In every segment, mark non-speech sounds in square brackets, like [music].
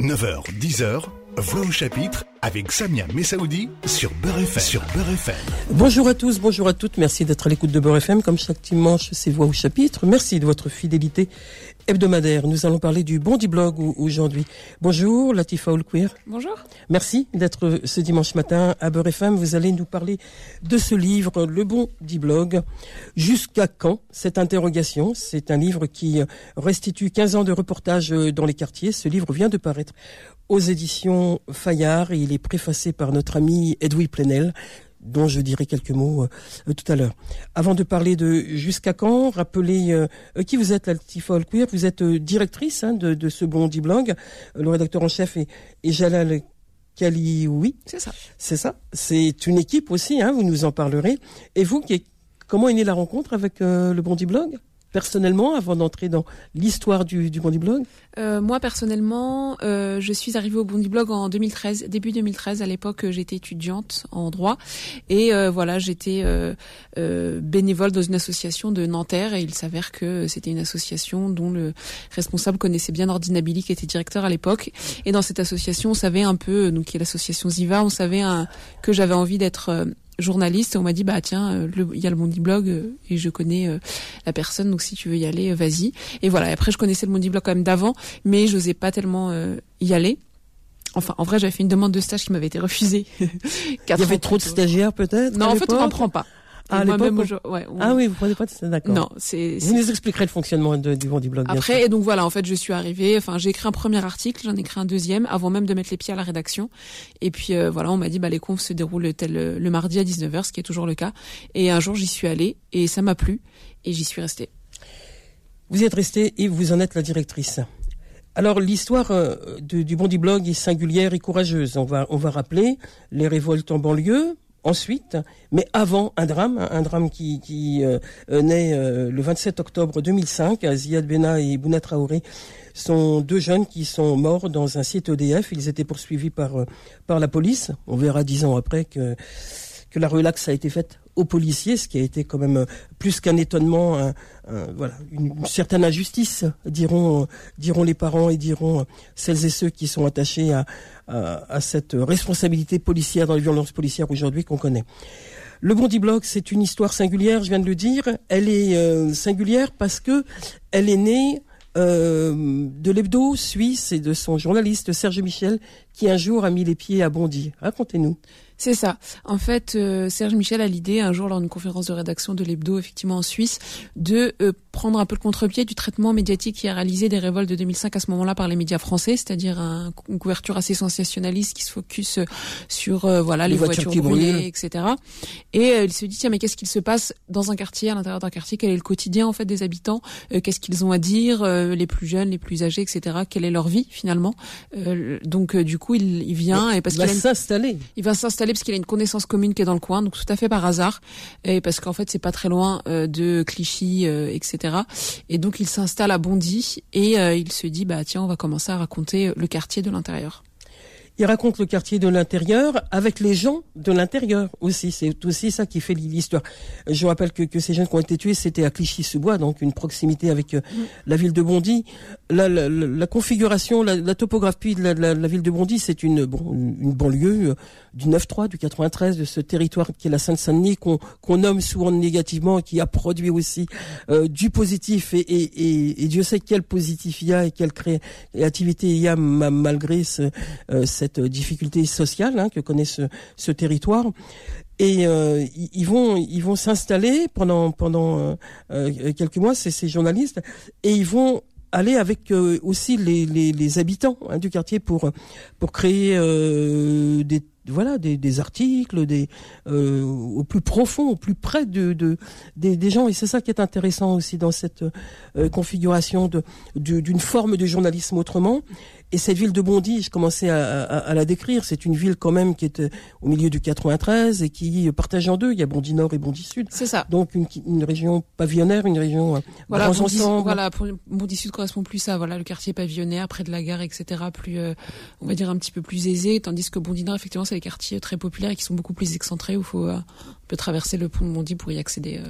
9h, 10h, Voix au chapitre avec Samia Messaoudi sur Beurre FM. Sur Beurre FM. Bonjour à tous, bonjour à toutes. Merci d'être à l'écoute de Beurre FM. Comme chaque dimanche, c'est Voix au chapitre. Merci de votre fidélité hebdomadaire. Nous allons parler du Bondi Blog aujourd'hui. Bonjour, Latifa Oulquir. Bonjour. Merci d'être ce dimanche matin à Beurre FM. Vous allez nous parler de ce livre, Le Bondi Blog. Jusqu'à quand cette interrogation? C'est un livre qui restitue 15 ans de reportage dans les quartiers. Ce livre vient de paraître aux éditions Fayard et il est préfacé par notre ami Edoui Plenel dont je dirai quelques mots euh, tout à l'heure. Avant de parler de jusqu'à quand, rappelez euh, qui vous êtes, Latifa Queer? Vous êtes euh, directrice hein, de, de, ce Bondi Blog. Le rédacteur en chef est, est Jalal Kalioui. C'est ça. C'est ça. C'est une équipe aussi, hein, vous nous en parlerez. Et vous, comment est née la rencontre avec le Bondi Blog? Personnellement, avant d'entrer dans l'histoire du, du Bondi Blog euh, Moi, personnellement, euh, je suis arrivée au Bondi Blog en 2013, début 2013. À l'époque, j'étais étudiante en droit. Et euh, voilà, j'étais euh, euh, bénévole dans une association de Nanterre. Et il s'avère que c'était une association dont le responsable connaissait bien Ordinabili, qui était directeur à l'époque. Et dans cette association, on savait un peu, donc qui est l'association Ziva, on savait que j'avais envie d'être journaliste. On m'a dit bah tiens, euh, il y a le Mondi Blog euh, et je connais euh, la personne, donc si tu veux y aller, vas-y. Et voilà. après, je connaissais le Mondi Blog quand même d'avant, mais je n'osais pas tellement y aller. Enfin, en vrai, j'avais fait une demande de stage qui m'avait été refusée. [laughs] il y avait trop de stagiaires, peut-être. Non, en fait, on n'en prend pas. Ah, ouais, ah oui, vous prenez pas de d'accord. Non, c'est. Vous nous expliquerez le fonctionnement de, du Bondi Blog. Après, et donc voilà, en fait, je suis arrivée. Enfin, j'ai écrit un premier article, j'en ai écrit un deuxième, avant même de mettre les pieds à la rédaction. Et puis euh, voilà, on m'a dit, bah les confs se déroulent tel le mardi à 19h, ce qui est toujours le cas. Et un jour, j'y suis allée et ça m'a plu et j'y suis restée. Vous y êtes restée et vous en êtes la directrice. Alors l'histoire euh, du Bondi Blog est singulière et courageuse. On va on va rappeler les révoltes en banlieue, ensuite, mais avant un drame, un drame qui, euh, euh, naît euh, le 27 octobre 2005. Ziad Bena et Bouna Traoré sont deux jeunes qui sont morts dans un site EDF. Ils étaient poursuivis par, par la police. On verra dix ans après que, que la relaxe a été faite policiers, ce qui a été quand même plus qu'un étonnement, voilà, une, certaine injustice, diront, diront les parents et diront celles et ceux qui sont attachés à, à, cette responsabilité policière dans les violences policières aujourd'hui qu'on connaît. Le Bondi Blog, c'est une histoire singulière, je viens de le dire. Elle est euh, singulière parce que elle est née euh, de l'hebdo suisse et de son journaliste Serge Michel, qui un jour a mis les pieds à Bondy. Racontez-nous. C'est ça. En fait, euh, Serge Michel a l'idée, un jour lors d'une conférence de rédaction de l'Hebdo, effectivement en Suisse, de euh, prendre un peu le contre-pied du traitement médiatique qui a réalisé des révoltes de 2005 à ce moment-là par les médias français, c'est-à-dire une couverture assez sensationnaliste qui se focus euh, sur voilà les, voitures, voitures brûlées, etc. Et il se dit tiens mais qu'est-ce qu'il se passe dans un quartier, à l'intérieur d'un quartier? Quel est le quotidien en fait des habitants? Qu'est-ce qu'ils ont à dire Les plus jeunes, les plus âgés, etc. Quelle est leur vie finalement? Donc du coup il, il vient et parce qu'il va s'installer. Il va s'installer parce qu'il a une connaissance commune qui est dans le coin, donc tout à fait par hasard, et parce qu'en fait c'est pas très loin euh, de Clichy, euh, etc. Et donc il s'installe à Bondy et euh, il se dit bah tiens on va commencer à raconter le quartier de l'intérieur. Il raconte le quartier de l'intérieur avec les gens de l'intérieur aussi. C'est aussi ça qui fait l'histoire. Je rappelle que, que ces jeunes qui ont été tués, c'était à Clichy-sous-Bois, donc une proximité avec euh, mm. la ville de Bondy. La, la, la configuration, la, la, topographie de la, ville de Bondy, c'est une, bon, une banlieue euh, du 9-3, du 93, de ce territoire qui est la Seine-Saint-Denis, qu'on nomme souvent négativement, qui a produit aussi euh, du positif. Et, et, et, Dieu sait quel positif il y a et quelle créativité il y a malgré ce, cette cette difficulté sociale hein, que connaît ce, ce territoire. Et euh, ils vont ils vont s'installer pendant pendant euh, euh, quelques mois ces, ces journalistes et ils vont aller avec aussi les, les, habitants hein, du quartier pour pour créer des voilà des, des articles des euh, au plus profond au plus près de, de des, des, gens et c'est ça qui est intéressant aussi dans cette configuration de d'une forme de journalisme autrement et cette ville de Bondy, je commençais à, à, à la décrire, c'est une ville quand même qui est euh, au milieu du 93 et qui partage en deux. Il y a Bondy Nord et Bondy Sud. C'est ça. Donc une, une, région pavillonnaire, une région euh, voilà, Bondy, Voilà, Bondy Sud correspond plus à voilà le quartier pavillonnaire près de la gare, etc. Plus, euh, on va dire un petit peu plus aisé, tandis que Bondy Nord, effectivement, c'est des quartiers très populaires et qui sont beaucoup plus excentrés où il faut un peu traverser le pont de Bondy pour y accéder.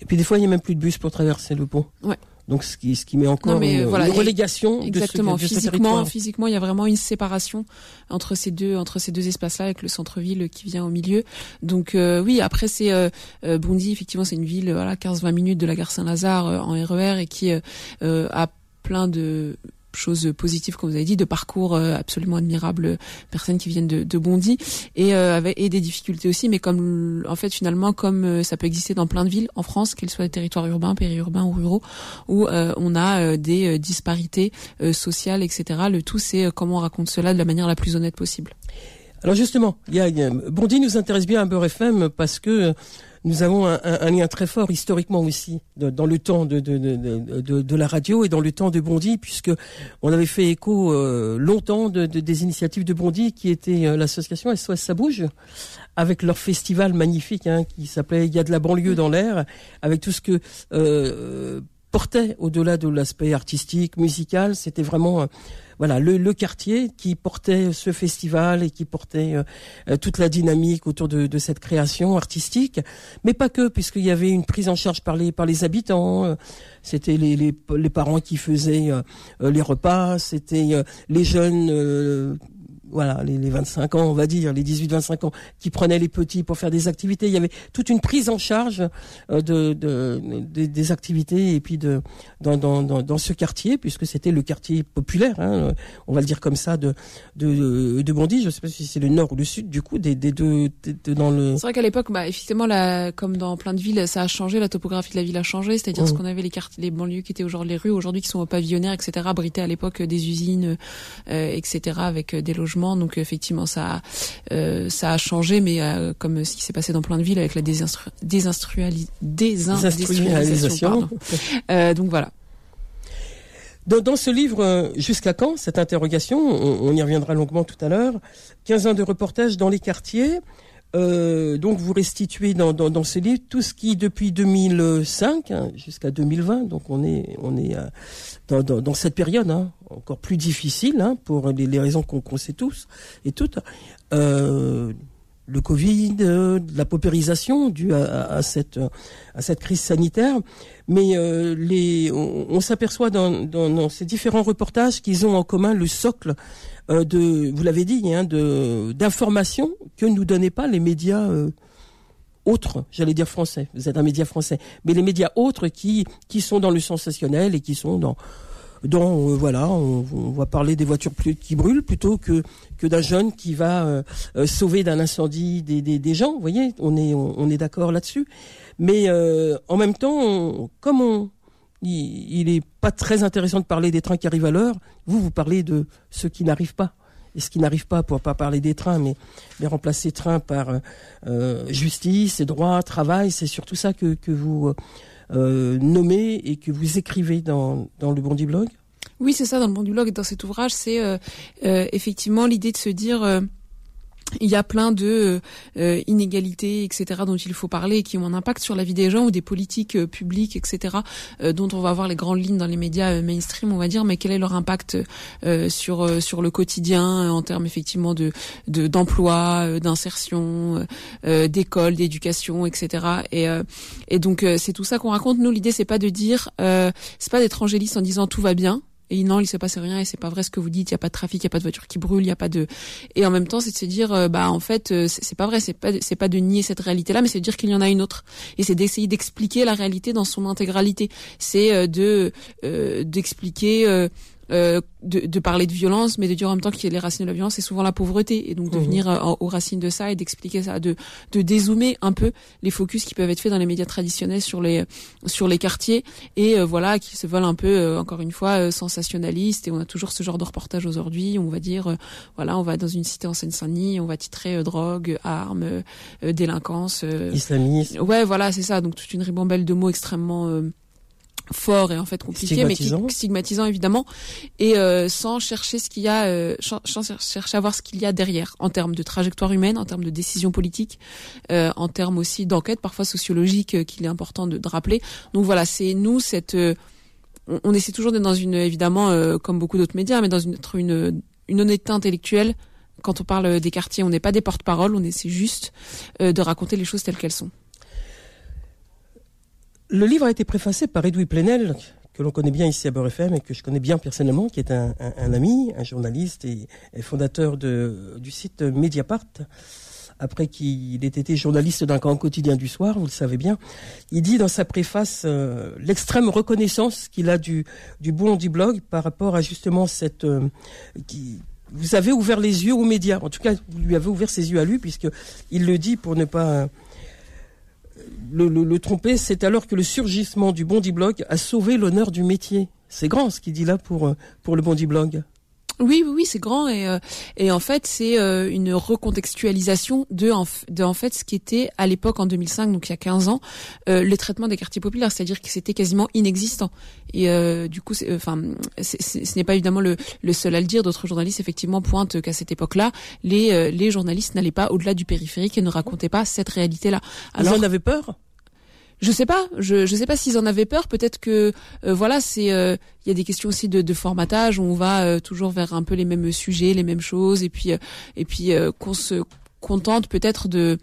Et puis des fois, il n'y a même plus de bus pour traverser le pont. Ouais. Donc ce qui, ce qui met encore une, relégation exactement. de ce, physiquement, physiquement, il y a vraiment une séparation entre ces deux entre ces deux espaces-là, avec le centre-ville qui vient au milieu. Donc euh, oui, après c'est euh, euh, Bondy, effectivement, c'est une ville voilà 15-20 minutes de la gare Saint-Lazare en RER e et qui a plein de choses positives comme vous avez dit de parcours euh, absolument admirables personnes qui viennent de, Bondy et euh, et des difficultés aussi mais comme en fait finalement comme euh, ça peut exister dans plein de villes en France qu'elles soient des territoires urbains périurbains ou ruraux où on a des disparités sociales etc le tout c'est comment on raconte cela de la manière la plus honnête possible. Alors justement, y a, Bondy nous intéresse bien à Beurre FM parce que nous avons un, lien très fort historiquement aussi dans le temps de, de, de, la radio et dans le temps de Bondy, puisque on avait fait écho euh, longtemps de, des initiatives de Bondy, qui était euh, l'association SOS Ça bouge, avec leur festival magnifique hein, qui s'appelait Il y a de la banlieue dans l'air, avec tout ce que euh, portait au-delà de l'aspect artistique, musical, c'était vraiment voilà le, quartier qui portait ce festival et qui portait euh, euh, toute la dynamique autour de, cette création artistique, mais pas que, puisqu'il y avait une prise en charge par les par les habitants. Euh, c'était les, les, les, parents qui faisaient les repas, c'était les jeunes voilà, les, les, 25 ans, on va dire, les 18-25 ans, qui prenaient les petits pour faire des activités. Il y avait toute une prise en charge euh, de, de, des activités et puis de dans, dans, dans, ce quartier, puisque c'était le quartier populaire, hein, on va le dire comme ça, de de, de Bondy. Je ne sais pas si c'est le nord ou le sud, du coup, des, des deux dans le. C'est vrai qu'à l'époque, bah, effectivement, la, comme dans plein de villes, ça a changé, la topographie de la ville a changé, c'est-à-dire ce mmh. qu'on avait les quartiers, les banlieues qui étaient aujourd'hui les rues, aujourd'hui qui sont pavillonnaires, etc., abritaient à l'époque des usines, euh, etc., avec des logements donc effectivement, ça, euh, ça a changé, mais euh, comme ce qui s'est passé dans plein de villes avec la désindustrialisation. Euh, donc voilà. Dans, ce livre, jusqu'à quand? Cette interrogation on, y reviendra longuement tout à l'heure. 15 ans de reportage dans les quartiers. Euh, donc vous restituez dans, dans, dans, ce livre tout ce qui depuis 2005 hein, jusqu'à 2020, donc on est on est euh, dans, dans, cette période hein, encore plus difficile hein, pour les, les raisons qu'on sait tous et toutes. Euh, le Covid, euh, la paupérisation due à, à, cette à cette crise sanitaire, mais euh, les on, s'aperçoit dans, dans, dans, ces différents reportages qu'ils ont en commun le socle euh, de, vous l'avez dit, hein, de d'informations que nous donnaient pas les médias euh, autres, j'allais dire français. Vous êtes un média français, mais les médias autres qui qui sont dans le sensationnel et qui sont dans dans euh, voilà, on, va parler des voitures qui brûlent plutôt que d'un jeune qui va sauver d'un incendie des, gens. Vous voyez, on est d'accord là-dessus. Mais en même temps, comme il n'est pas très intéressant de parler des trains qui arrivent à l'heure. Vous, vous parlez de ceux qui n'arrivent pas. Et ce qui n'arrive pas, pour pas parler des trains, mais, mais remplacer train par euh, euh justice et droit, travail, c'est surtout ça que vous euh, et que vous écrivez dans, dans le Bondi Blog? Oui, c'est ça, dans le Bondi Blog, dans cet ouvrage, c'est euh, euh effectivement l'idée de se dire il y a plein de euh, inégalités, etc., dont il faut parler, qui ont un impact sur la vie des gens ou des politiques euh, publiques, etc., euh, dont on va voir les grandes lignes dans les médias mainstream, on va dire, mais quel est leur impact sur sur le quotidien en termes effectivement de d'emploi, d'insertion, d'école, d'éducation, etc. Et et donc c'est tout ça qu'on raconte. Nous, l'idée c'est pas de dire, c'est pas d'être angéliste en disant tout va bien et non, il se passe rien et c'est pas vrai ce que vous dites. Il y a pas de trafic, il y a pas de voiture qui brûle, il y a pas de. Et en même temps, c'est de se dire, euh, bah en fait, euh, c'est pas vrai. C'est pas c'est pas de nier cette réalité-là, mais c'est de dire qu'il y en a une autre. Et c'est d'essayer d'expliquer la réalité dans son intégralité. C'est euh, de d'expliquer de, de, parler de violence, mais de dire en même temps que les racines de la violence, c'est souvent la pauvreté, et donc de mmh. venir euh, aux racines de ça et d'expliquer ça, de, de dézoomer un peu les focus qui peuvent être faits dans les médias traditionnels sur les sur les quartiers, et euh, voilà, qui se veulent un peu, encore une fois, sensationnalistes, et on a toujours ce genre de reportage aujourd'hui, on va dire, voilà, on va dans une cité en Seine-Saint-Denis, on va titrer drogue, armes, délinquance, islamisme. Ouais, voilà, c'est ça, donc toute une ribambelle de mots extrêmement fort et en fait compliqué mais qui stigmatisant. évidemment et euh, sans chercher ce qu'il y a euh, chercher à voir ce qu'il y a derrière en termes de trajectoire humaine en termes de décision politique euh, en termes aussi d'enquête parfois sociologique euh, qu'il est important de, de, rappeler. Donc voilà c'est nous cette euh, on, on, essaie toujours d'être dans une évidemment comme beaucoup d'autres médias mais dans une une, une honnêteté intellectuelle. Quand on parle des quartiers on n'est pas des porte-parole on essaie juste de raconter les choses telles qu'elles sont le livre a été préfacé par Edoui Plenel, que l'on connaît bien ici à Beurre FM et que je connais bien personnellement, qui est un, ami, un journaliste et, fondateur du site Mediapart. Après qu'il ait été journaliste d'un grand quotidien du soir, vous le savez bien, il dit dans sa préface euh, l'extrême reconnaissance qu'il a du, du bon du blog par rapport à justement cette euh, qui, vous avez ouvert les yeux aux médias. En tout cas, vous lui avez ouvert ses yeux à lui, puisque il le dit pour ne pas le, tromper, c'est alors que le surgissement du Bondi Blog a sauvé l'honneur du métier. C'est grand ce qu'il dit là pour, euh, pour le Bondi Blog. Oui, oui, oui, c'est grand et euh, et en fait c'est euh, une recontextualisation de en, de en fait ce qui était à l'époque en 2005, donc il y a 15 ans, euh, les traitements des quartiers populaires, c'est-à-dire que c'était quasiment inexistant. Et du coup, enfin, ce n'est pas évidemment le, le seul à le dire. D'autres journalistes effectivement pointent qu'à cette époque-là, les les journalistes n'allaient pas au-delà du périphérique et ne racontaient pas cette réalité-là. Alors, Ils en avaient peur? Je sais pas, je je sais pas s'ils en avaient peur. Peut-être que euh, voilà, c'est euh, il y a des questions aussi de, de formatage. On va euh, toujours vers un peu les mêmes sujets, les mêmes choses, et puis et puis qu'on se contente peut-être de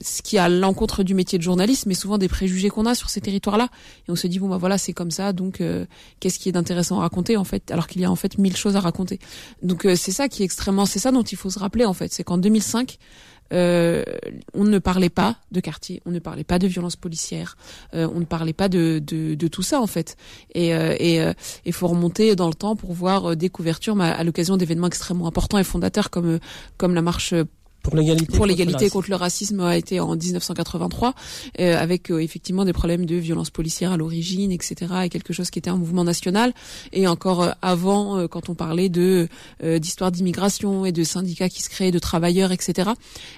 ce qui a l'encontre du métier de journaliste, mais souvent des préjugés qu'on a sur ces territoires-là. Et on se dit bon bah voilà c'est comme ça, donc qu'est-ce qui est d'intéressant à raconter en fait, alors qu'il y a en fait mille choses à raconter. Donc c'est ça qui est extrêmement, c'est ça dont il faut se rappeler en fait, c'est qu'en 2005 euh, on ne parlait pas de quartier, on ne parlait pas de violence policière, euh, on ne parlait pas de, de, tout ça en fait. Et euh, et il faut remonter dans le temps pour voir des couvertures à l'occasion d'événements extrêmement importants et fondateurs comme comme la marche pour l'égalité pour l'égalité contre, le racisme a été en 1983 euh, avec euh, effectivement des problèmes de violence policière à l'origine etc et quelque chose qui était un mouvement national. Et encore euh, avant euh, quand on parlait de d'histoire d'immigration et de syndicats qui se créaient de travailleurs etc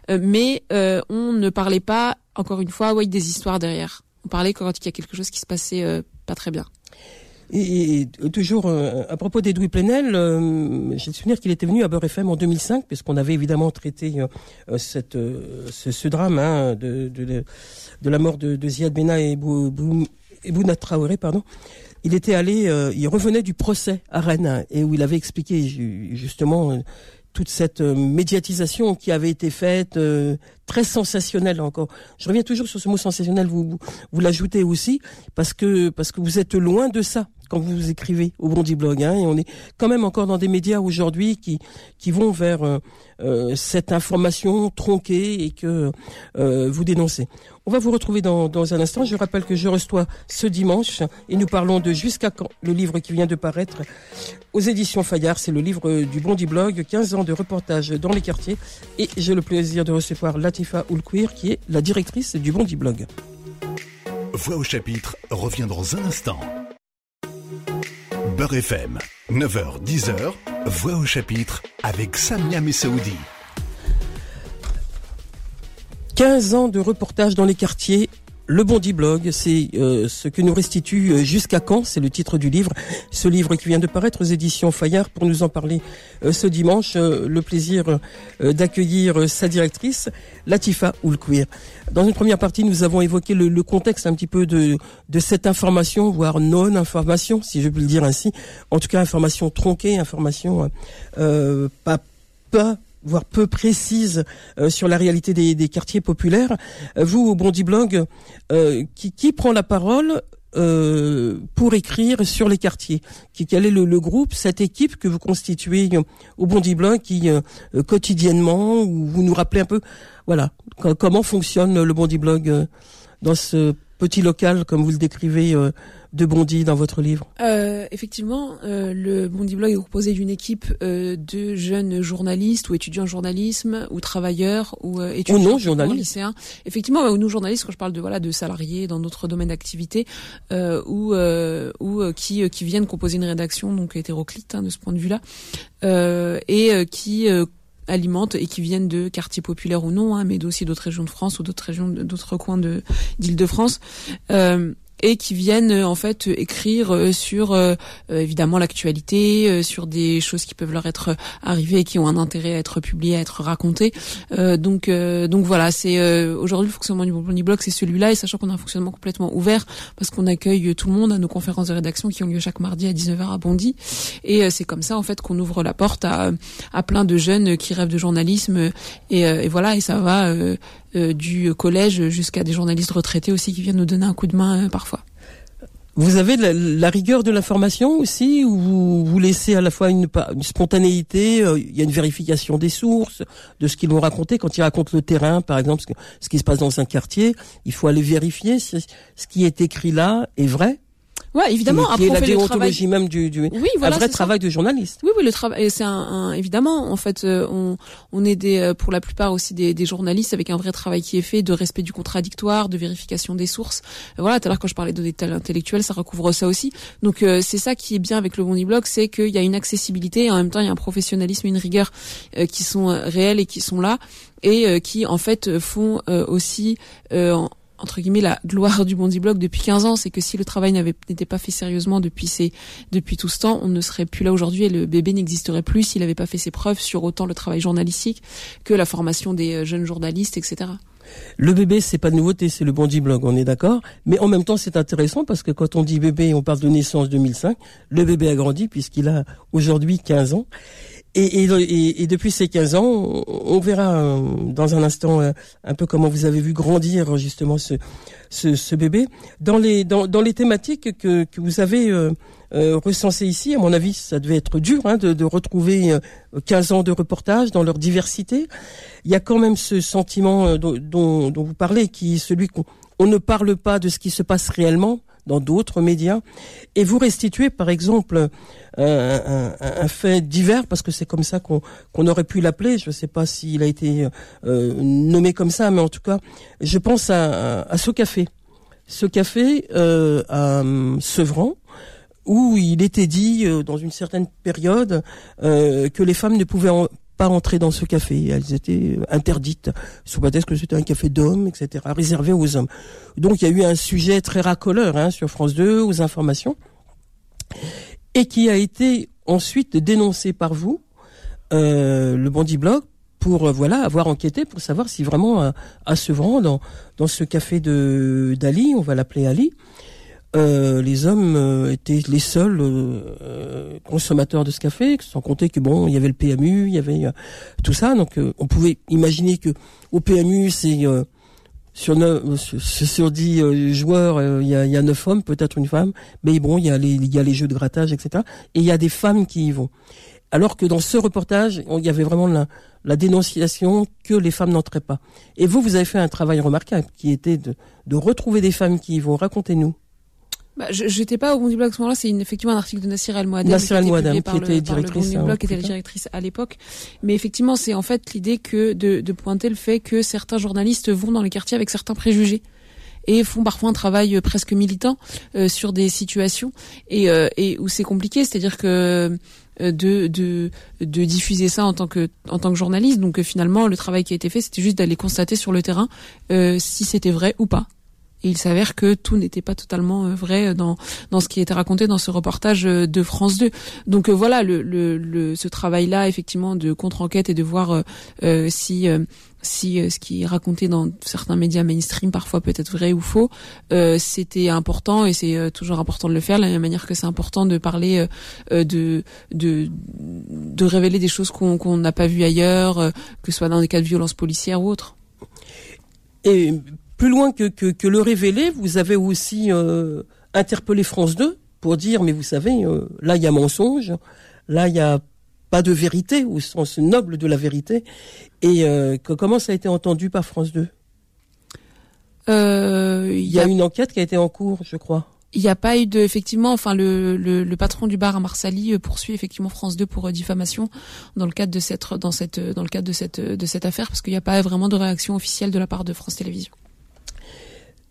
mais on ne parlait pas encore une fois oui des histoires derrière. On parlait quand il y a quelque chose qui se passait pas très bien et, toujours euh, à propos d'Edoui Plenel, euh, j'ai le souvenir qu'il était venu à Beurre FM en 2005, puisqu'on avait évidemment traité euh, cette, ce, drame hein, de, de, de, la mort de, de Ziad Bena et, Bouna Traoré. Pardon. Il était allé, il revenait du procès à Rennes, et où il avait expliqué justement toute cette médiatisation qui avait été faite, très sensationnelle encore. Je reviens toujours sur ce mot sensationnel, vous, vous, vous l'ajoutez aussi, parce que, parce que vous êtes loin de ça quand vous écrivez au Bondi Blog. Hein, et on est quand même encore dans des médias aujourd'hui qui, qui vont vers euh, euh, cette information tronquée et que euh, vous dénoncez. On va vous retrouver dans, dans un instant. Je rappelle que je reçois ce dimanche et nous parlons de Jusqu'à quand, le livre qui vient de paraître aux éditions Fayard. C'est le livre du Bondi Blog, 15 ans de reportage dans les quartiers. Et j'ai le plaisir de recevoir Latifa Oulkouir qui est la directrice du Bondi Blog. Voix au chapitre revient dans un instant. Beurre FM, 9h-10h, Voix au chapitre avec Samia Messaoudi. 15 ans de reportage dans les quartiers le Bondi Blog, c'est euh, ce que nous restitue euh, Jusqu'à quand, c'est le titre du livre. Ce livre qui vient de paraître aux éditions Fayard pour nous en parler euh, ce dimanche. le plaisir d'accueillir sa directrice, Latifa Oulkouir. Dans une première partie, nous avons évoqué le, contexte un petit peu de, cette information, voire non-information, si je puis le dire ainsi. En tout cas, information tronquée, information pas pas voire peu précise euh, sur la réalité des, quartiers populaires. Euh, vous, au Bondi Blog, euh, qui, qui, prend la parole pour écrire sur les quartiers? Qui, Quel est le, groupe, cette équipe que vous constituez au Bondi Blog qui, quotidiennement, vous nous rappelez un peu, voilà, comment fonctionne le Bondi Blog dans ce petit local, comme vous le décrivez de Bondy dans votre livre? Euh, Effectivement, euh, le Bondy Blog est composé d'une équipe euh, de jeunes journalistes ou étudiants en journalisme ou travailleurs ou euh, étudiants ou non journalistes lycéens. Effectivement, ou nous journalistes quand je parle de voilà de salariés dans d'autres domaines d'activité euh, ou ou qui qui viennent composer une rédaction donc hétéroclite hein, de ce point de vue-là et qui alimentent et qui viennent de quartiers populaires ou non, hein, mais aussi d'autres régions de France ou d'autres régions, d'autres coins de d'Île-de-France. Euh, et qui viennent euh, en fait écrire euh, sur euh, évidemment l'actualité, sur des choses qui peuvent leur être arrivées et qui ont un intérêt à être publiées, à être racontées. donc donc voilà, c'est aujourd'hui le fonctionnement du Bondy Blog, c'est celui-là et sachant qu'on a un fonctionnement complètement ouvert parce qu'on accueille tout le monde à nos conférences de rédaction qui ont lieu chaque mardi à 19h à Bondy et c'est comme ça en fait qu'on ouvre la porte à à plein de jeunes qui rêvent de journalisme et, et voilà et ça va du collège jusqu'à des journalistes retraités aussi qui viennent nous donner un coup de main parfois. Vous avez la, rigueur de l'information aussi, ou vous, laissez à la fois une, une spontanéité, euh, il y a une vérification des sources, de ce qu'ils vont raconter. Quand ils racontent le terrain, par exemple, ce, ce qui se passe dans un quartier, il faut aller vérifier si ce qui est écrit là est vrai Ouais, évidemment. Après, la déontologie même du, du oui, voilà, un vrai travail de journaliste. Oui, oui, le travail, c'est un, un, évidemment. En fait, euh, on, on est des, euh, pour la plupart aussi des, des, journalistes avec un vrai travail qui est fait de respect du contradictoire, de vérification des sources. Euh, voilà, tout à l'heure quand je parlais de détails intellectuels, ça recouvre ça aussi. Donc c'est ça qui est bien avec le Bondi Blog, c'est qu'il y a une accessibilité et en même temps il y a un professionnalisme, une rigueur qui sont réels et qui sont là et qui en fait font aussi entre guillemets la gloire du Bondi Blog depuis 15 ans, c'est que si le travail n'était pas fait sérieusement depuis ces depuis tout ce temps, on ne serait plus là aujourd'hui et le bébé n'existerait plus s'il n'avait pas fait ses preuves sur autant le travail journalistique que la formation des euh, jeunes journalistes, etc. Le bébé, c'est pas de nouveauté, c'est le Bondi Blog, on est d'accord. Mais en même temps, c'est intéressant parce que quand on dit bébé, on parle de naissance 2005. Le bébé a grandi puisqu'il a aujourd'hui 15 ans. Et, et, et, depuis ces 15 ans, on, verra euh, dans un instant euh, un peu comment vous avez vu grandir justement ce, ce, ce bébé. Dans les, dans, dans, les thématiques que, que vous avez euh, recensées ici, à mon avis, ça devait être dur hein, de, de, retrouver 15 ans de reportage dans leur diversité. Il y a quand même ce sentiment dont, dont, dont vous parlez, qui est celui qu'on on ne parle pas de ce qui se passe réellement dans d'autres médias, et vous restituez par exemple un, un, fait divers, parce que c'est comme ça qu'on aurait pu l'appeler, je ne sais pas s'il a été euh, nommé comme ça, mais en tout cas, je pense à, ce café. Ce café euh, à Sevran, où il était dit euh, dans une certaine période euh, que les femmes ne pouvaient en, pas entrer dans ce café. Elles étaient interdites sous prétexte que c'était un café d'hommes, etc., réservé aux hommes. Donc il y a eu un sujet très racoleur hein, sur France 2, aux informations, et qui a été ensuite dénoncé par vous, euh, le Bondi Blog, pour euh, voilà avoir enquêté pour savoir si vraiment à, à Sevran dans dans ce café de d'Ali, on va l'appeler Ali, euh, les hommes euh, étaient les seuls euh, consommateurs de ce café, sans compter que bon, il y avait le PMU, il y avait tout ça, donc on pouvait imaginer que au PMU c'est sur, sur dix joueurs, il y, a, y a neuf hommes, peut-être une femme, mais bon, il y a les il y a les jeux de grattage, etc. Et il y a des femmes qui y vont. Alors que dans ce reportage, il y avait vraiment la, la dénonciation que les femmes n'entraient pas. Et vous, vous avez fait un travail remarquable qui était de, de retrouver des femmes qui y vont. Racontez-nous bah, j'étais pas au Bondi Blog à ce moment-là, c'est effectivement un article de Nassir El Moadem Nassir Moadem qui était directrice le Blog, qui était la directrice à l'époque. Mais effectivement, c'est en fait l'idée que de, de pointer le fait que certains journalistes vont dans les quartiers avec certains préjugés et font parfois un travail euh, presque militant euh, sur des situations et, euh, et où c'est compliqué, c'est-à-dire que de, de, de diffuser ça en tant que en tant que journaliste. Donc finalement, le travail qui a été fait, c'était juste d'aller constater sur le terrain si c'était vrai ou pas. Et il s'avère que tout n'était pas totalement euh, vrai dans dans ce qui était raconté dans ce reportage euh, de France 2. Donc euh, voilà, le, le, le ce travail-là, effectivement, de contre-enquête et de voir euh, si si ce qui est raconté dans certains médias mainstream parfois peut être vrai ou faux, euh, c'était important et c'est toujours important de le faire. De la même manière que c'est important de parler euh, de, de de révéler des choses qu'on qu'on n'a pas vues ailleurs, que ce soit dans des cas de violence policière ou autre. Et plus loin que, que, que, le révéler, vous avez aussi euh, interpellé France 2 pour dire, mais vous savez, euh, là il y a mensonge, là il y a pas de vérité au sens noble de la vérité. Et euh, que, comment ça a été entendu par France 2 euh, Il y, a, une enquête qui a été en cours, je crois. Il n'y a pas eu de, effectivement, enfin le, le, le patron du bar à Marsali euh, poursuit effectivement France 2 pour euh, diffamation dans le cadre de cette dans cette dans le cadre de cette de cette affaire parce qu'il n'y a pas vraiment de réaction officielle de la part de France Télévisions.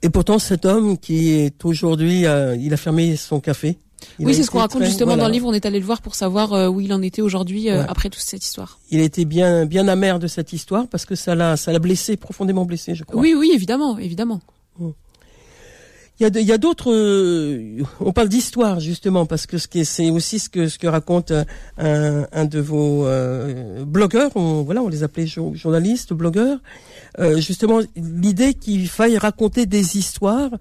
Et pourtant, cet homme qui est aujourd'hui, euh, il a fermé son café. oui, c'est ce qu'on raconte justement dans le livre. On est allé le voir pour savoir euh, où il en était aujourd'hui euh, après toute cette histoire. Il a été bien, bien amer de cette histoire parce que ça l'a, ça l'a blessé, profondément blessé, je crois. Oui, oui, évidemment, évidemment. Mmh. Il y a, d'autres. on parle d'histoire justement parce que c'est aussi ce que ce que raconte un, un de vos blogueurs. On, voilà, on les appelait journalistes, blogueurs. Euh, justement l'idée qu'il faille raconter des histoires,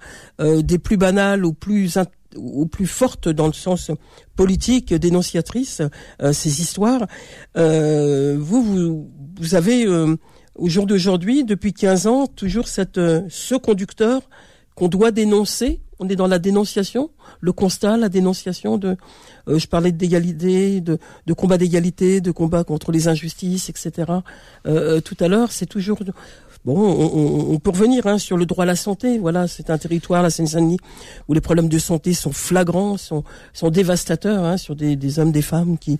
euh, des plus banales ou plus ou plus fortes dans le sens politique, dénonciatrice, euh, ces histoires. vous, vous, vous avez au jour d'aujourd'hui, depuis 15 ans, toujours cette ce conducteur qu'on doit dénoncer. On est dans la dénonciation, le constat, la dénonciation de. Euh, je parlais d'égalité, de, de combat d'égalité, de combat contre les injustices, etc. Euh, euh, tout à l'heure, c'est toujours Bon, on, peut revenir hein, sur le droit à la santé. Voilà, c'est un territoire, la Seine-Saint-Denis, où les problèmes de santé sont flagrants, sont, sont dévastateurs hein, sur des, hommes, des femmes qui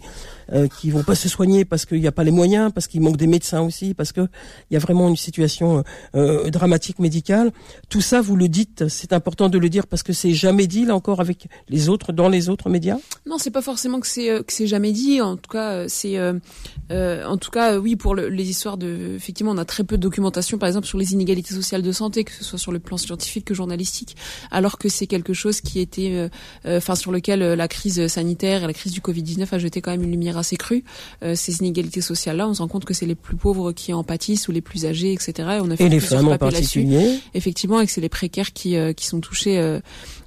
euh, qui vont pas se soigner parce qu'il n'y a pas les moyens, parce qu'il manque des médecins aussi, parce que il y a vraiment une situation euh, dramatique médicale. Tout ça, vous le dites, c'est important de le dire parce que c'est jamais dit là encore avec les autres dans les autres médias? Non, c'est pas forcément que c'est euh, que c'est jamais dit. En tout cas, euh, c'est euh, en tout cas oui pour le, les histoires de effectivement on a très peu de documentation par exemple sur les inégalités sociales de santé, que ce soit sur le plan scientifique que journalistique, alors que c'est quelque chose qui était, euh, euh, enfin sur lequel euh, la crise sanitaire et la crise du Covid-19 a jeté quand même une lumière assez crue. ces inégalités sociales-là, on se rend compte que c'est les plus pauvres qui en pâtissent ou les plus âgés, etc. Et on a fait et les femmes en particulier. Effectivement, et que c'est les précaires qui, qui sont touchés,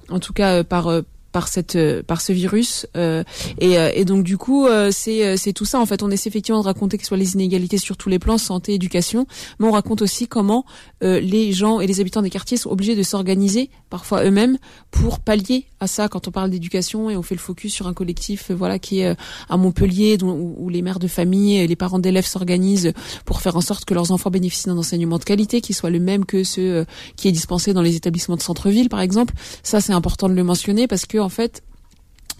en tout cas par par cette euh, par ce virus euh, et, euh, et, donc du coup c'est c'est tout ça en fait on essaie effectivement de raconter que ce soit les inégalités sur tous les plans santé éducation mais on raconte aussi comment les gens et les habitants des quartiers sont obligés de s'organiser parfois eux-mêmes pour pallier à ça quand on parle d'éducation et on fait le focus sur un collectif voilà qui est à Montpellier où, les mères de famille et les parents d'élèves s'organisent pour faire en sorte que leurs enfants bénéficient d'un enseignement de qualité qui soit le même que ceux qui est dispensé dans les établissements de centre-ville par exemple. Ça c'est important de le mentionner parce que en fait,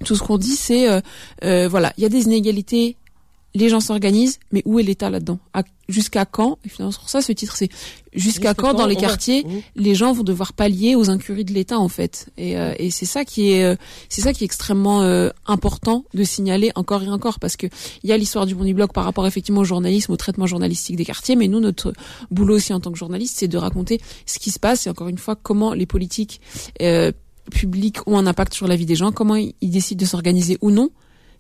tout ce qu'on dit, c'est euh, euh, voilà, il y a des inégalités, les gens s'organisent, mais où est l'État là-dedans? Jusqu'à quand? Et finalement, pour ça, ce titre, c'est jusqu'à quand, dans les quartiers les gens vont devoir pallier aux incuries de l'État en fait? Et, euh, et c'est ça qui est c'est ça qui est extrêmement important de signaler encore et encore parce que il y a l'histoire du Blog par rapport effectivement au journalisme, au traitement journalistique des quartiers, mais nous notre boulot aussi en tant que journaliste, c'est de raconter ce qui se passe et encore une fois comment les politiques publics ont un impact sur la vie des gens, comment ils décident de s'organiser ou non,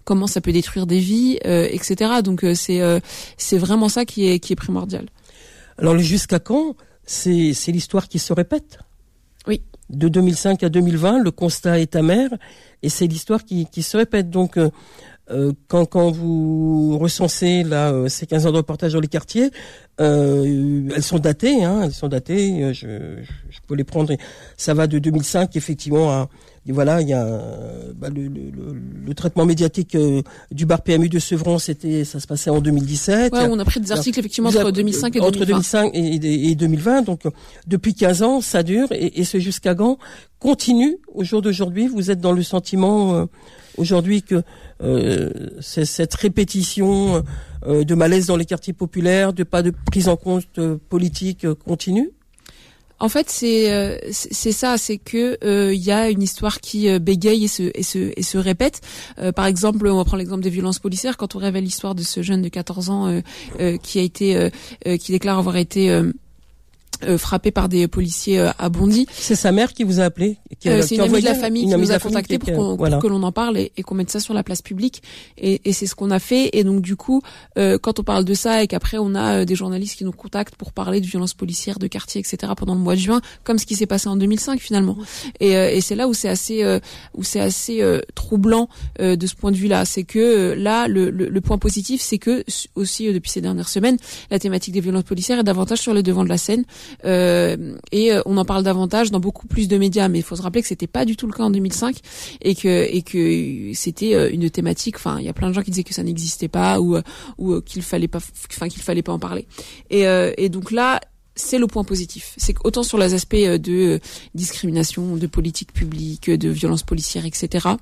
comment ça peut détruire des vies, euh, etc. Donc euh, c'est euh, c'est vraiment ça qui est qui est primordial. Alors le jusqu'à quand C'est c'est l'histoire qui se répète? Oui. De 2005 à 2020, le constat est amer et c'est l'histoire qui qui se répète. Donc quand, quand vous recensez là ces 15 ans de reportage dans les quartiers, euh, elles sont datées, hein, elles sont datées. Je, je, peux les prendre. Ça va de 2005 effectivement à voilà, il y a bah, le, le, le, traitement médiatique du bar PMU de Sevron, c'était ça se passait en 2017. Ouais, on a pris des articles effectivement entre 2005 et 2020. Entre 2005 et, et, 2020, donc depuis 15 ans, ça dure et, et ce jusqu'à quand continue au jour d'aujourd'hui. Vous êtes dans le sentiment aujourd'hui que euh, cette répétition euh, de malaise dans les quartiers populaires, de pas de prise en compte euh, politique continue? En fait, c'est c'est ça, c'est que il y a une histoire qui bégaye et se et se et se répète. par exemple, on va prendre l'exemple des violences policières. Quand on révèle l'histoire de ce jeune de 14 ans qui a été qui déclare avoir été euh, frappé par des policiers euh, à Bondy. C'est sa mère qui vous a appelé qui euh, C'est une amie de la famille qui nous a contacté pour, que l'on en parle et, qu'on mette ça sur la place publique. Et, et c'est ce qu'on a fait. Et donc du coup, euh, quand on parle de ça et qu'après on a des journalistes qui nous contactent pour parler de violences policières, de quartier, etc. pendant le mois de juin, comme ce qui s'est passé en 2005 finalement. Et, et c'est là où c'est assez où c'est assez troublant de ce point de vue-là, c'est que là le, le, le, point positif, c'est que aussi depuis ces dernières semaines, la thématique des violences policières est davantage sur le devant de la scène. Euh, et euh, on en parle davantage dans beaucoup plus de médias. Mais il faut se rappeler que c'était pas du tout le cas en 2005 et que et que c'était euh, une thématique. Enfin, il y a plein de gens qui disaient que ça n'existait pas ou ou qu'il fallait pas, enfin qu'il fallait pas en parler. Et, et donc là, c'est le point positif. C'est autant sur les aspects de discrimination, de politique publique, de violence policière, etc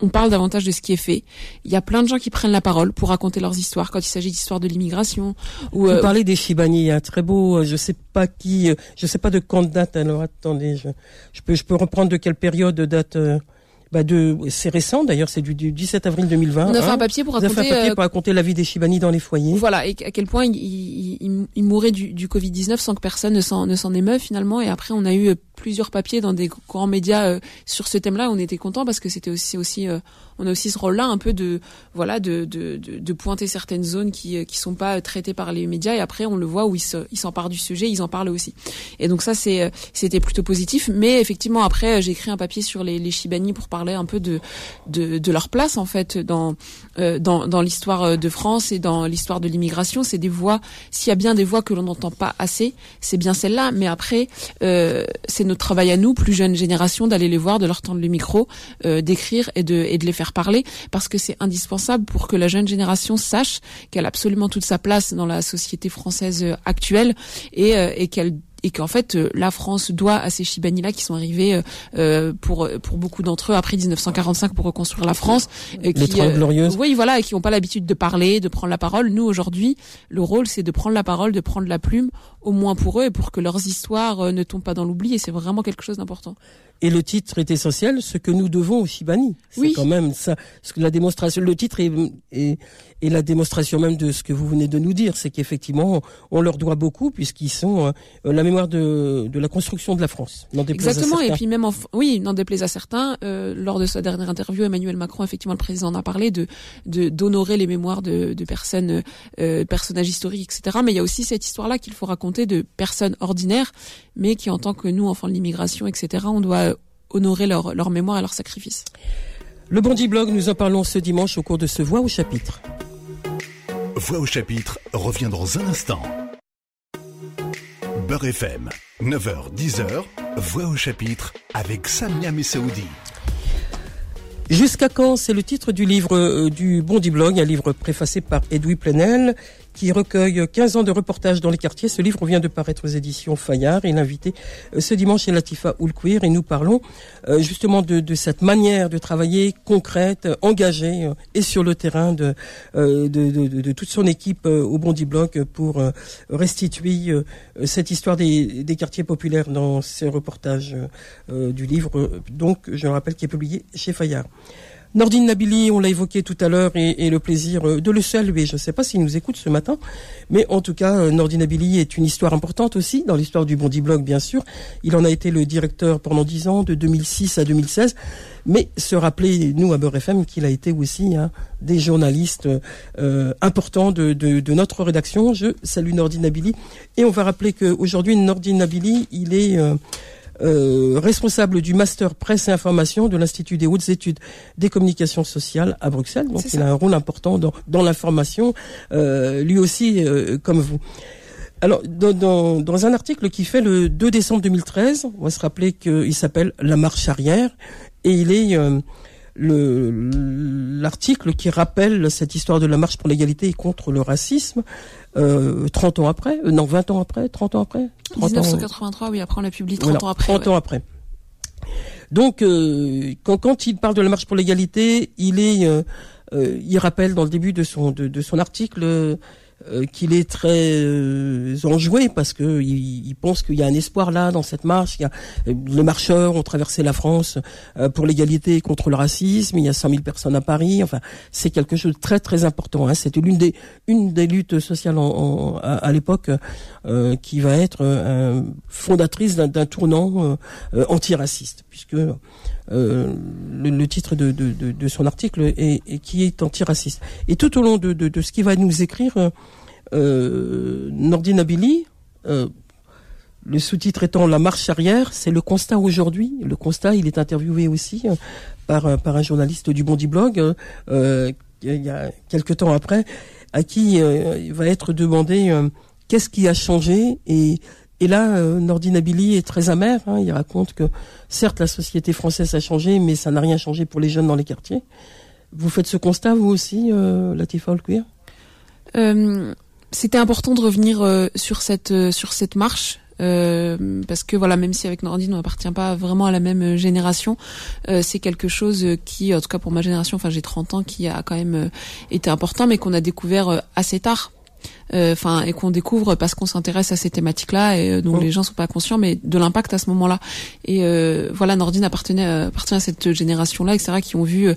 on parle davantage de ce qui est fait. Il y a plein de gens qui prennent la parole pour raconter leurs histoires quand il s'agit d'histoires de l'immigration. Ou, Vous euh, parlez des Shibani, un très beau, euh, je sais pas qui, euh, je sais pas de quand date. Alors attendez, je, je peux, je peux reprendre de quelle période date. Bah de, c'est récent d'ailleurs, c'est du, du, 17 avril 2020. On a fait un hein. papier pour raconter, papier pour raconter la vie des Shibani dans les foyers. Voilà, et à quel point ils il, il, mouraient du, du Covid-19 sans que personne ne s'en, ne s'en émeuve finalement. Et après, on a eu plusieurs papiers dans des grands médias sur ce thème-là. On était content parce que c'était aussi, aussi on a aussi ce rôle-là un peu de voilà de, de, de, pointer certaines zones qui euh, qui sont pas traitées par les médias et après on le voit où ils s'emparent du sujet, ils en parlent aussi. Et donc ça c'est euh, c'était plutôt positif. Mais effectivement après j'ai écrit un papier sur les, les Chibani pour parler un peu de de, de leur place en fait dans euh, dans, dans l'histoire de France et dans l'histoire de l'immigration. C'est des voix. S'il y a bien des voix que l'on n'entend pas assez, c'est bien celle-là. Mais après euh, c'est c'est notre travail à nous, plus jeunes générations, d'aller les voir, de leur tendre le micro, euh, d'écrire et de, les faire parler, parce que c'est indispensable pour que la jeune génération sache qu'elle a absolument toute sa place dans la société française actuelle et, et qu'elle et qu'en fait euh, la France doit à ces Chibani-là qui sont arrivés euh, euh, pour pour beaucoup d'entre eux après 1945 pour reconstruire la France. Les qui, glorieuses. Oui, voilà, et qui n'ont pas l'habitude de parler, de prendre la parole. Nous aujourd'hui, le rôle c'est de prendre la parole, de prendre la plume, au moins pour eux et pour que leurs histoires ne tombent pas dans l'oubli. Et c'est vraiment quelque chose d'important. Et le titre est essentiel, ce que nous devons aux Chibani. C'est oui. quand même ça. Ce que la démonstration, le titre est, est, est, la démonstration même de ce que vous venez de nous dire, c'est qu'effectivement, on leur doit beaucoup puisqu'ils sont euh, la mémoire de, de, la construction de la France. Exactement. Et puis même, en, oui, n'en déplaise à certains. Euh, lors de sa dernière interview, Emmanuel Macron, effectivement, le président en a parlé de d'honorer les mémoires de, de personnes, euh, personnages historiques, etc. Mais il y a aussi cette histoire-là qu'il faut raconter de personnes ordinaires, mais qui, en tant que nous, enfants de l'immigration, etc., on doit honorer leur, leur mémoire et leur sacrifice. Le Bondi Blog, nous en parlons ce dimanche au cours de ce Voix au chapitre. Voix au chapitre revient dans un instant. Beurre FM, 9h-10h, Voix au chapitre avec Samia Messaoudi. Jusqu'à quand C'est le titre du livre euh, du Bondi Blog, un livre préfacé par Edoui Plenel qui recueille 15 ans de reportages dans les quartiers. Ce livre vient de paraître aux éditions Fayard et l'invité euh, ce dimanche est Latifa Oulkouir et nous parlons euh, justement de, de, cette manière de travailler concrète, engagée euh, et sur le terrain de, de, de, de toute son équipe au Bondi Blog pour restituer cette histoire des, des, quartiers populaires dans ces reportages du livre, donc je le rappelle, qui est publié chez Fayard. Nordine Nabili, on l'a évoqué tout à l'heure, et, le plaisir euh, de le saluer. Je ne sais pas s'il nous écoute ce matin, mais en tout cas, euh, Nordine Nabili est une histoire importante aussi, dans l'histoire du Bondi Blog, bien sûr. Il en a été le directeur pendant dix ans, de 2006 à 2016. Mais se rappeler, nous, à Beurre FM, qu'il a été aussi hein, des journalistes euh, importants de, notre rédaction. Je salue Nordine Nabili. Et on va rappeler qu'aujourd'hui, Nordine Nabili, il est... responsable du master presse et information de l'Institut des hautes études des communications sociales à Bruxelles. Donc il a un rôle important dans, dans l'information, euh, lui aussi euh, comme vous. Alors, dans, dans, dans, un article qui fait le 2 décembre 2013, on va se rappeler qu'il s'appelle La marche arrière et il est l'article qui rappelle cette histoire de la marche pour l'égalité et contre le racisme, euh, 30 ans après, euh, non 20 ans après, 30 ans après? 1983, oui, après on l'a publié 30 ans après. 30 ans après. Donc, euh, quand, quand, il parle de la marche pour l'égalité, il est, euh, il rappelle dans le début de son de, de son article euh, qu'il est très euh, enjoué parce que il, il pense qu'il y a un espoir là dans cette marche. Il y a, euh, les marcheurs ont traversé la France pour l'égalité contre le racisme. Il y a 100 000 personnes à Paris. Enfin, c'est quelque chose de très très important. Hein. C'était l'une des une des luttes sociales en, à, l'époque qui va être fondatrice d'un tournant antiraciste, puisque euh, le, titre de, de, de, son article est, qui est antiraciste. Et tout au long de, de, ce qu'il va nous écrire, euh, Nordine Abili, euh, le sous-titre étant La marche arrière, c'est le constat aujourd'hui. Le constat, il est interviewé aussi par, par un journaliste du Bondi Blog euh, il y a quelques temps après, à qui il va être demandé qu'est-ce qui a changé et et là, euh, Nordine Abili est très amer. Hein. il raconte que certes la société française a changé, mais ça n'a rien changé pour les jeunes dans les quartiers. Vous faites ce constat vous aussi, euh, Latifa euh, C'était important de revenir euh, sur cette euh, sur cette marche. parce que voilà, même si avec Nordine on n'appartient pas vraiment à la même génération, c'est quelque chose qui, en tout cas pour ma génération, enfin j'ai 30 ans, qui a quand même été important, mais qu'on a découvert assez tard enfin et qu'on découvre parce qu'on s'intéresse à ces thématiques-là et euh, dont oh. les gens sont pas conscients, mais de l'impact à ce moment-là. Et euh, voilà, Nordine appartenait appartient à cette génération-là, etc., qui ont vu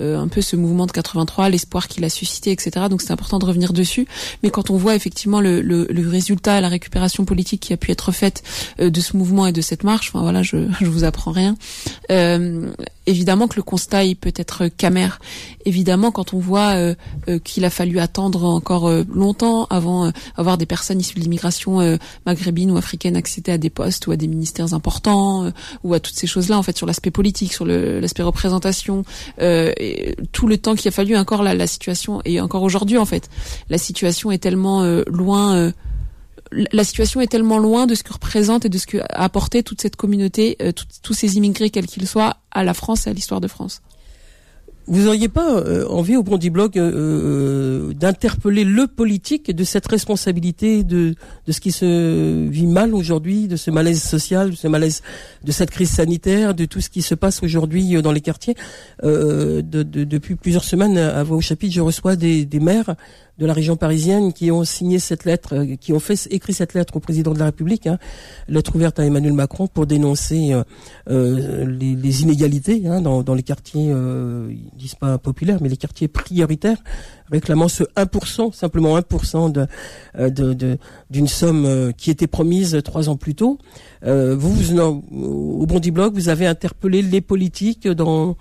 un peu ce mouvement de 83, l'espoir qu'il a suscité, etc. Donc c'est important de revenir dessus. Mais quand on voit effectivement le, le, le, résultat, la récupération politique qui a pu être faite de ce mouvement et de cette marche, enfin voilà, je [laughs] je vous apprends rien. évidemment que le constat il peut être camère. Évidemment, quand on voit qu'il a fallu attendre encore longtemps avant euh, avoir des personnes issues de l'immigration euh, maghrébine ou africaine accéder à des postes ou à des ministères importants euh, ou à toutes ces choses-là en fait sur l'aspect politique, sur l'aspect représentation, et tout le temps qu'il a fallu encore la, la situation et encore aujourd'hui en fait la situation est tellement loin la situation est tellement loin de ce que représente et de ce que a apporté toute cette communauté, tous ces immigrés quels qu'ils soient, à la France et à l'histoire de France. Vous n'auriez pas euh, envie au Bondi Blog euh, euh, d'interpeller le politique de cette responsabilité de, de ce qui se vit mal aujourd'hui, de ce malaise social, de ce malaise de cette crise sanitaire, de tout ce qui se passe aujourd'hui dans les quartiers? De, de, depuis plusieurs semaines à au chapitre, je reçois des, des maires de la région parisienne qui ont signé cette lettre, euh, qui ont fait écrit cette lettre au président de la République, hein, lettre ouverte à Emmanuel Macron pour dénoncer euh, euh les, inégalités hein, dans, les quartiers, euh, ils disent pas populaires, mais les quartiers prioritaires, réclamant ce 1%, simplement 1% de, euh, de, d'une somme qui était promise trois ans plus tôt. vous, vous au Bondi Blog, vous avez interpellé les politiques dans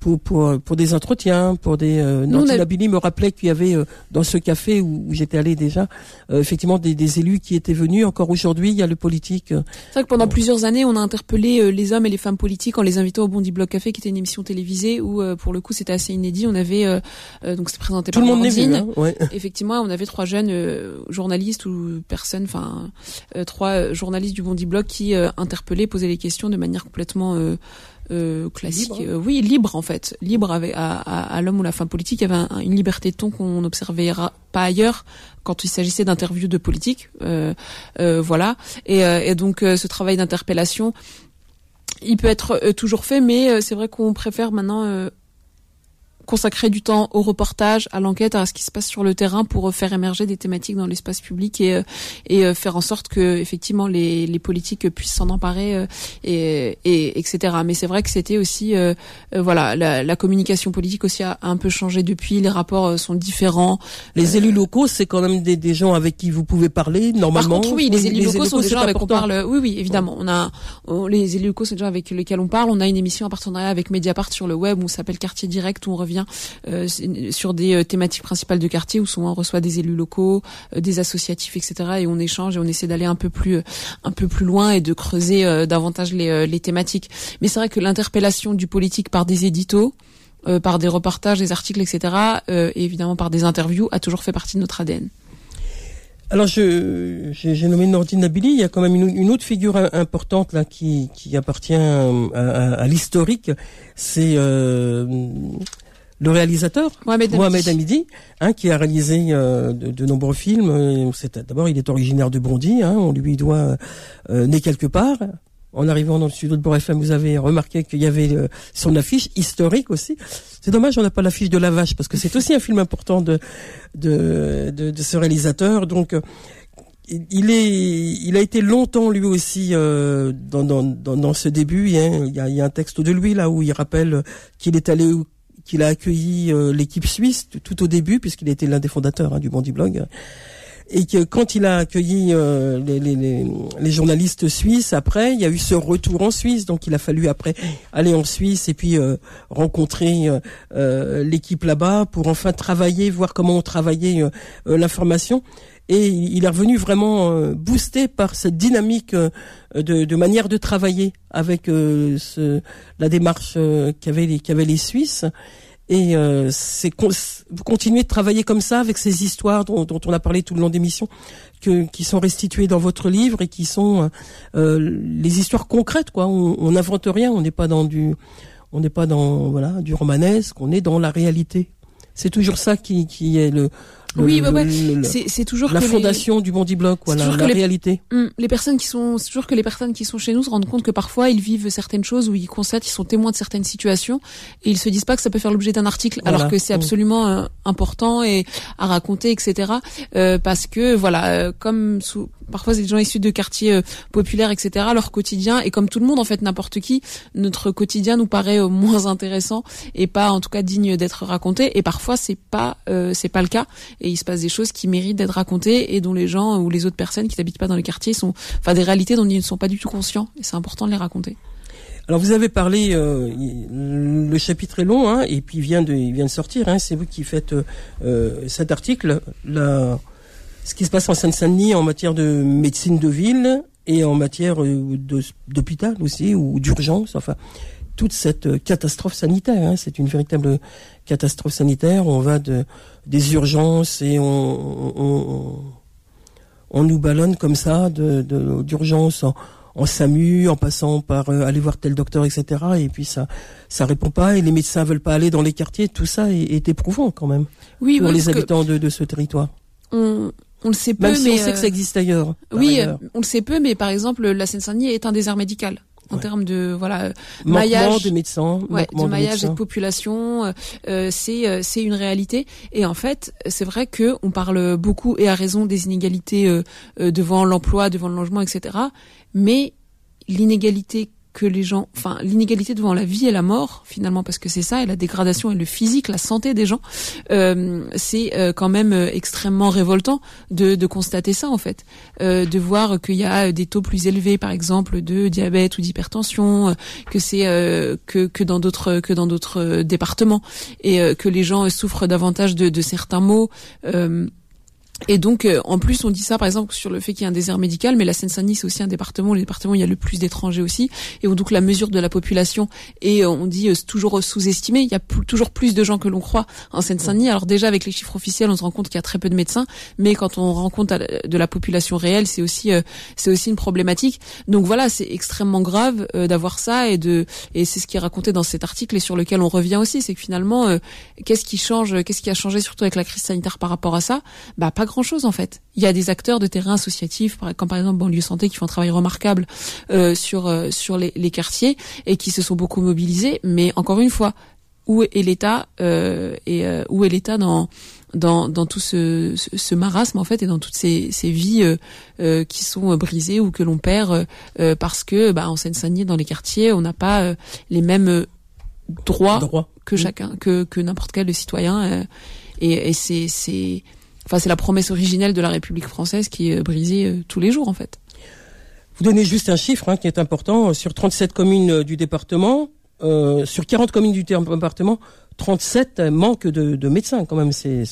pour, pour, pour des entretiens, pour des. Euh, me rappelait qu'il y avait euh, dans ce café où, j'étais allé déjà, euh, effectivement des, des, élus qui étaient venus. Encore aujourd'hui, il y a le politique. Euh, c'est vrai que pendant plusieurs années, on a interpellé les hommes et les femmes politiques en les invitant au Bondi Bloc Café, qui était une émission télévisée où, pour le coup, c'était assez inédit. On avait donc c'est présenté Tout par le monde est hein, ouais. [laughs] Effectivement, on avait trois jeunes journalistes ou personnes, enfin trois journalistes du Bondi Bloc qui interpellaient, posaient les questions de manière complètement euh, classique, libre. Euh, oui, libre en fait, libre avec, à, à, l'homme ou la femme politique. Il y avait une liberté de ton qu'on n'observait pas ailleurs quand il s'agissait d'interviews de politique, euh, euh voilà. Et, et donc ce travail d'interpellation, il peut être toujours fait, mais c'est vrai qu'on préfère maintenant consacrer du temps au reportage, à l'enquête, à ce qui se passe sur le terrain pour faire émerger des thématiques dans l'espace public et, euh, et euh, faire en sorte que effectivement les, les politiques puissent s'en emparer euh, et, et etc. Mais c'est vrai que c'était aussi voilà la, la, communication politique aussi a, un peu changé depuis. Les rapports sont différents. Les élus locaux, c'est quand même des, des, gens avec qui vous pouvez parler normalement. Par contre, oui, les élus locaux sont des gens avec qui on parle. Oui, oui, évidemment. On a les élus locaux, c'est des gens avec lesquels on parle. On a une émission en partenariat avec Mediapart sur le web où s'appelle Quartier Direct où on revient euh, sur des euh, thématiques principales de quartier où souvent on reçoit des élus locaux, euh, des associatifs, etc. Et on échange et on essaie d'aller un peu plus loin et de creuser davantage les, thématiques. Mais c'est vrai que l'interpellation du politique par des éditos, par des reportages, des articles, etc. et évidemment par des interviews a toujours fait partie de notre ADN. Alors, je, j'ai, nommé Nordine Nabili. Il y a quand même une, autre figure importante qui, appartient à, l'historique. C'est le réalisateur Mohamed, Hamidi, hein, qui a réalisé euh, de, nombreux films. D'abord, il est originaire de Bondy. Hein, on lui doit euh, né quelque part. En arrivant dans le studio de Beurre FM, vous avez remarqué qu'il y avait euh, son affiche historique aussi. C'est dommage, on n'a pas l'affiche de La Vache parce que c'est aussi un film important de de, de, ce réalisateur. Donc il est, il a été longtemps lui aussi dans, dans, dans, ce début. Hein. Il, y a, il y a un texte de lui là où il rappelle qu'il est allé qu'il a accueilli euh, l'équipe suisse tout au début, puisqu'il était l'un des fondateurs hein, du Bondi Blog, et que quand il a accueilli euh, les, les, les, journalistes suisses, après, il y a eu ce retour en Suisse, donc il a fallu après aller en Suisse et puis euh, rencontrer l'équipe là-bas pour enfin travailler, voir comment on travaillait l'information et il est revenu vraiment euh, boosté par cette dynamique euh, de, de, manière de travailler avec euh, ce, la démarche qu'avaient les, qu'avaient les Suisses. Et c'est vous continuez de travailler comme ça avec ces histoires dont, dont on a parlé tout le long d'émission, que, qui sont restituées dans votre livre et qui sont les histoires concrètes. Quoi, on n'invente rien, on n'est pas dans du, on n'est pas dans voilà du romanesque, on est dans la réalité. C'est toujours ça qui, qui est le, oui, bah c'est toujours la fondation du Bondi Bloc, voilà, la réalité. Hum, les personnes qui sont, c'est toujours que les personnes qui sont chez nous se rendent compte que parfois ils vivent certaines choses où ils constatent, ils sont témoins de certaines situations et ils se disent pas que ça peut faire l'objet d'un article, alors que c'est hum. absolument euh, important et à raconter, etc. Euh, parce que voilà, euh, comme sous, parfois c'est des gens issus de quartiers euh, populaires, etc. Leur quotidien et comme tout le monde en fait, n'importe qui, notre quotidien nous paraît moins intéressant et pas en tout cas digne d'être raconté. Et parfois c'est pas, c'est pas le cas et il se passe des choses qui méritent d'être racontées et dont les gens ou les autres personnes qui n'habitent pas dans les quartiers sont, enfin des réalités dont ils ne sont pas du tout conscients et c'est important de les raconter. Alors vous avez parlé, euh, le chapitre est long, hein, et puis il vient de, il vient de sortir. Hein, c'est vous qui faites euh, cet article, la, ce qui se passe en Seine-Saint-Denis en matière de médecine de ville et en matière euh, d'hôpital aussi ou d'urgence. Enfin, toute cette catastrophe sanitaire. Hein, c'est une véritable catastrophe sanitaire. On va de des urgences et on, on nous ballonne comme ça de d'urgence en, en SAMU, en passant par euh, aller voir tel docteur, etc. Et puis ça, ça répond pas. Et les médecins veulent pas aller dans les quartiers. Tout ça est, éprouvant quand même oui, pour les habitants de, de, ce territoire. On, on le sait peu, mais on sait que ça existe ailleurs. Oui, on le sait peu, mais par exemple, la Seine-Saint-Denis est un désert médical en termes de voilà maillage de médecins, de maillage et de population, euh, euh, c'est euh, c'est une réalité. Et en fait, c'est vrai que on parle beaucoup et à raison des inégalités devant l'emploi, devant le logement, etc. Mais l'inégalité que les gens, enfin l'inégalité devant la vie et la mort finalement parce que c'est ça et la dégradation et le physique, la santé des gens, euh, c'est euh, quand même euh, extrêmement révoltant de, de constater ça en fait, euh, de voir qu'il y a des taux plus élevés par exemple de diabète ou d'hypertension, que c'est que que dans d'autres que dans d'autres départements et que les gens souffrent davantage de, de certains maux. Et donc, euh, en plus, on dit ça, par exemple, sur le fait qu'il y a un désert médical, mais la Seine-Saint-Denis, c'est aussi un département, le département où il y a le plus d'étrangers aussi, et où donc la mesure de la population est, euh, on dit, euh, toujours sous-estimée. Il y a toujours plus de gens que l'on croit en Seine-Saint-Denis. Alors déjà, avec les chiffres officiels, on se rend compte qu'il y a très peu de médecins, mais quand on rend compte de la population réelle, c'est aussi, c'est aussi une problématique. Donc voilà, c'est extrêmement grave d'avoir ça, et de, et c'est ce qui est raconté dans cet article et sur lequel on revient aussi, c'est que finalement, qu'est-ce qui change, qu'est-ce qui a changé surtout avec la crise sanitaire par rapport à ça? Bah pas grand-chose en fait. Il y a des acteurs de terrain associatifs, comme par exemple Banlieue Santé, qui font un travail remarquable euh, sur euh, sur les, les, quartiers et qui se sont beaucoup mobilisés. Mais encore une fois, où est l'État euh, et euh, où est l'État dans dans, dans tout ce, ce, marasme en fait et dans toutes ces, ces vies euh, euh qui sont brisées ou que l'on perd parce que bah, en Seine-Saint-Denis dans les quartiers on n'a pas les mêmes droits Droit. que chacun que, que n'importe quel citoyen et, et c'est c'est Enfin, c'est la promesse originelle de la République française qui est brisée euh, tous les jours, en fait. Vous donnez juste un chiffre hein, qui est important. Sur 37 communes euh, du département, euh, sur 40 communes du département, 37 manquent de, de médecins. Quand même, c'est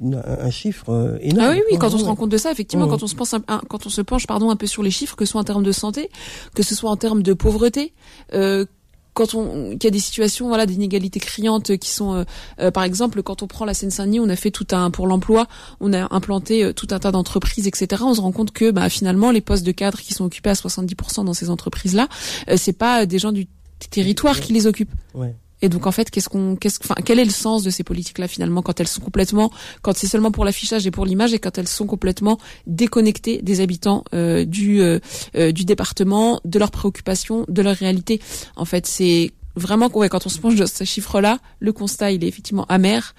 un chiffre énorme. Ah oui, oui, quand on se rend compte de ça, effectivement, quand on se pense, un, quand on se penche, pardon, un peu sur les chiffres, que ce soit en termes de santé, que ce soit en termes de pauvreté, euh, quand on qu'il y a des situations voilà d'inégalités criantes qui sont euh, euh, par exemple quand on prend la Seine-Saint-Denis on a fait tout un pour l'emploi on a implanté euh, tout un tas d'entreprises etc on se rend compte que bah finalement les postes de cadres qui sont occupés à 70% dans ces entreprises là c'est pas des gens du territoire qui les occupent. Ouais. Et donc en fait, qu'est-ce qu'on, qu'est-ce, enfin, quel est le sens de ces politiques-là finalement quand elles sont complètement, quand c'est seulement pour l'affichage et pour l'image, et quand elles sont complètement déconnectées des habitants euh, du euh, euh, du département, de leurs préoccupations, de leur réalité? En fait, c'est vraiment ouais, quand on se penche de ces chiffres-là, le constat il est effectivement amer,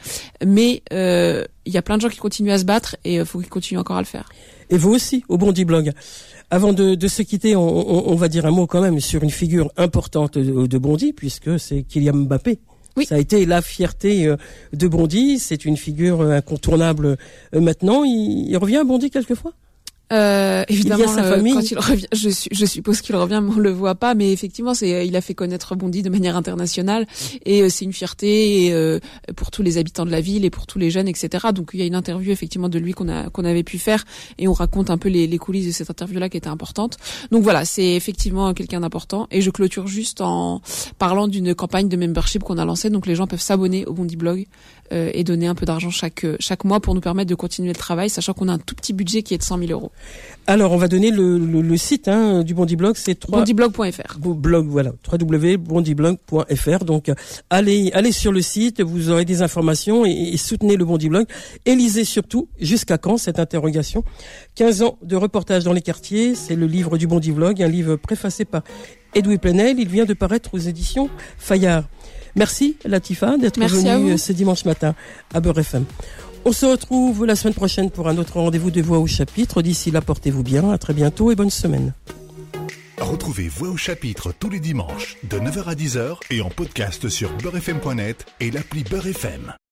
mais il y a plein de gens qui continuent à se battre et il faut qu'ils continuent encore à le faire. Et vous aussi, au Bondi Blog. Avant de, de se quitter, on, on, va dire un mot quand même sur une figure importante de, de Bondy, puisque c'est Kylian Mbappé. Oui. Ça a été la fierté euh, de Bondy. C'est une figure incontournable euh, maintenant. Il, il revient à Bondy quelquefois? Euh, évidemment, sa famille. quand il revient, je, je suppose qu'il revient, mais on le voit pas. Mais effectivement, c'est, euh, il a fait connaître Bondy de manière internationale, et euh, c'est une fierté et, euh, pour tous les habitants de la ville et pour tous les jeunes, etc. Donc il y a une interview effectivement de lui qu'on a qu'on avait pu faire, et on raconte un peu les, les coulisses de cette interview-là qui était importante. Donc voilà, c'est effectivement quelqu'un d'important. Et je clôture juste en parlant d'une campagne de membership qu'on a lancée. Donc les gens peuvent s'abonner au Bondy Blog euh, et donner un peu d'argent chaque chaque mois pour nous permettre de continuer le travail, sachant qu'on a un tout petit budget qui est de 100 000 euros. Alors, on va donner le, le, le site hein, du Bondiblog, c'est bondiblog.fr. Blog, voilà, www.bondiblog.fr. Donc, allez, allez sur le site, vous aurez des informations et, et soutenez le Bondiblog. Et lisez surtout, jusqu'à quand cette interrogation? 15 ans de reportage dans les quartiers, c'est le livre du Bondiblog, un livre préfacé par Edoui Plenel. Il vient de paraître aux éditions Fayard. Merci Latifa d'être venue ce dimanche matin à Beurre FM. On se retrouve la semaine prochaine pour un autre rendez-vous de Voix au chapitre. D'ici là, portez-vous bien. À très bientôt et bonne semaine. Retrouvez Voix au chapitre tous les dimanches de 9h à 10h et en podcast sur beurrefm.net et l'appli Beurrefm.